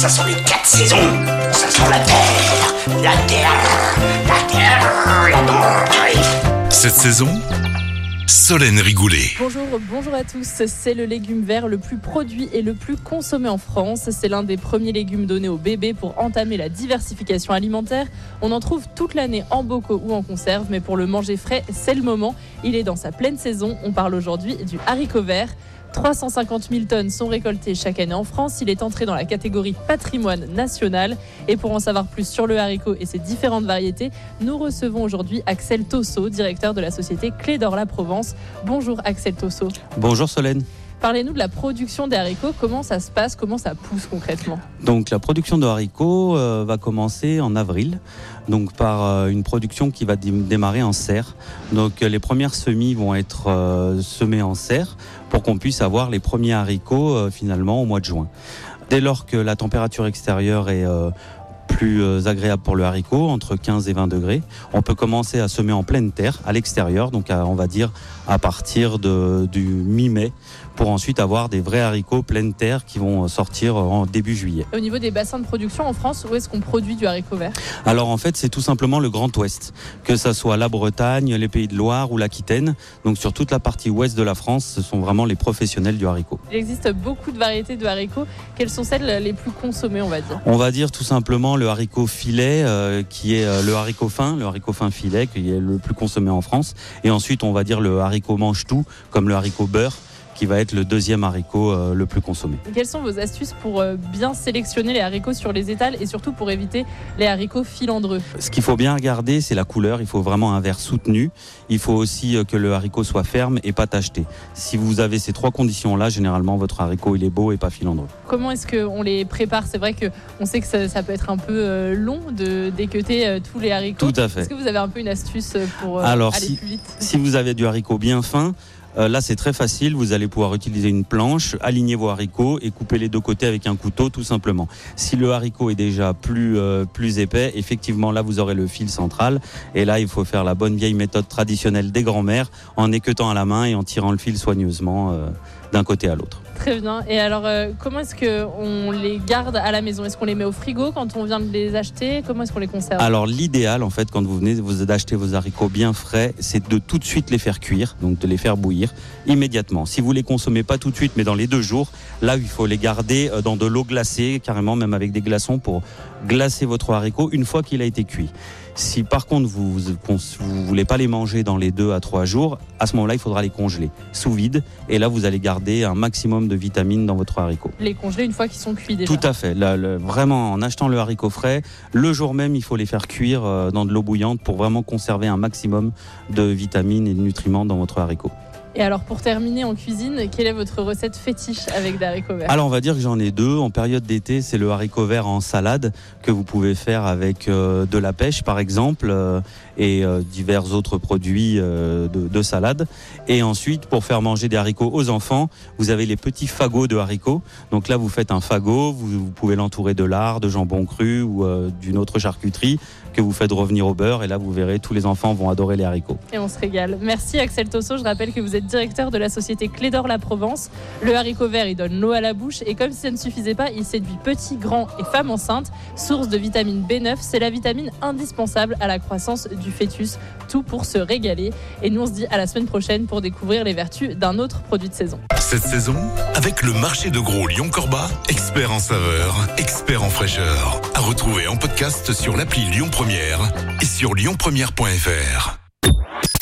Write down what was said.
Ça sont les quatre saisons. Ça sent la terre, la terre, la terre, la terre. Cette saison, Solène Rigoulet. Bonjour, bonjour à tous. C'est le légume vert le plus produit et le plus consommé en France. C'est l'un des premiers légumes donnés aux bébés pour entamer la diversification alimentaire. On en trouve toute l'année en bocaux ou en conserve, mais pour le manger frais, c'est le moment. Il est dans sa pleine saison. On parle aujourd'hui du haricot vert. 350 000 tonnes sont récoltées chaque année en France. Il est entré dans la catégorie patrimoine national. Et pour en savoir plus sur le haricot et ses différentes variétés, nous recevons aujourd'hui Axel Tosso, directeur de la société Clé d'Or La Provence. Bonjour Axel Tosso. Bonjour Solène. Parlez-nous de la production des haricots. Comment ça se passe? Comment ça pousse concrètement? Donc la production de haricots euh, va commencer en avril, donc par euh, une production qui va dé- démarrer en serre. Donc euh, les premières semis vont être semées en serre pour qu'on puisse avoir les premiers haricots finalement au mois de juin. Dès lors que la température extérieure est plus euh, agréable pour le haricot, entre 15 et 20 degrés, on peut commencer à semer en pleine terre, à l'extérieur, donc à- on va dire à partir de, du mi-mai, pour ensuite avoir des vrais haricots pleine terre qui vont sortir en début juillet. Au niveau des bassins de production en France, où est-ce qu'on produit du haricot vert? Alors en fait, c'est tout simplement le Grand Ouest, que ça soit la Bretagne, les Pays de Loire ou l'Aquitaine. Donc sur toute la partie ouest de la France, ce sont vraiment les professionnels du haricot. Il existe beaucoup de variétés de haricots. Quelles sont celles les plus consommées, on va dire? On va dire tout simplement le haricot filet, euh, qui est euh, le haricot fin, le haricot fin filet, qui est le plus consommé en France. Et ensuite, on va dire le haricot mange-tout, comme le haricot beurre, qui va être le deuxième haricot euh, le plus consommé. Quelles sont vos astuces pour euh, bien sélectionner les haricots sur les étals et surtout pour éviter les haricots filandreux? Ce qu'il faut bien regarder, c'est la couleur. Il faut vraiment un vert soutenu. Il faut aussi euh, que le haricot soit ferme et pas tacheté. Si vous avez ces trois conditions-là, généralement, votre haricot, il est beau et pas filandreux. Comment est-ce qu'on les prépare? C'est vrai qu'on sait que ça, ça peut être un peu long de déqueuter tous les haricots. Tout à fait. Est-ce que vous avez un peu une astuce pour Alors, aller si- plus vite? Si vous avez du haricot bien fin, euh, là c'est très facile, vous allez pouvoir utiliser une planche, aligner vos haricots et couper les deux côtés avec un couteau tout simplement. Si le haricot est déjà plus, euh, plus épais, effectivement là vous aurez le fil central et là il faut faire la bonne vieille méthode traditionnelle des grands-mères en équeutant à la main et en tirant le fil soigneusement euh, d'un côté à l'autre. Très bien. Et alors, euh, comment est-ce qu'on les garde à la maison? Est-ce qu'on les met au frigo quand on vient de les acheter? Comment est-ce qu'on les conserve? Alors l'idéal en fait quand vous venez vous d'acheter vos haricots bien frais, c'est de tout de suite les faire cuire, donc de les faire bouillir immédiatement. Si vous les consommez pas tout de suite mais dans les deux jours, là il faut les garder euh, dans de l'eau glacée, carrément même avec des glaçons pour glacer votre haricot une fois qu'il a été cuit. Si par contre vous vous, voulez pas les manger dans les deux à trois jours, à ce moment-là il faudra les congeler sous vide et là vous allez garder un maximum de vitamines dans votre haricot. Les congeler une fois qu'ils sont cuits déjà. Tout à fait. Là, le- vraiment, en achetant le haricot frais, le jour même, il faut les faire cuire euh, dans de l'eau bouillante pour vraiment conserver un maximum de vitamines et de nutriments dans votre haricot. Et alors, pour terminer en cuisine, quelle est votre recette fétiche avec des haricots verts Alors, on va dire que j'en ai deux. En période d'été, c'est le haricot vert en salade que vous pouvez faire avec euh, de la pêche, par exemple, euh, et euh, divers autres produits de, de salade. Et ensuite, pour faire manger des haricots aux enfants, vous avez les petits fagots de haricots. Donc là, vous faites un fagot, vous, vous pouvez l'entourer de lard, de jambon cru ou d'une autre charcuterie que vous faites revenir au beurre. Et là, vous verrez, tous les enfants vont adorer les haricots. Et on se régale. Merci Axel Tosso. Je rappelle que vous êtes directeur de la société Clé d'Or La Provence. Le haricot vert, il donne l'eau à la bouche. Et comme si ça ne suffisait pas, il séduit petits, grands et femmes enceintes. Source de vitamine B9, c'est la vitamine indispensable à la croissance du fœtus. Tout pour se régaler. Et nous, on se dit à la semaine prochaine pour découvrir les vertus d'un autre produit de saison. Cette saison, avec le marché de gros Lyon-Corba, expert en saveur, expert en fraîcheur. À retrouver en podcast sur l'appli Lyon Première et sur lyonpremière.fr.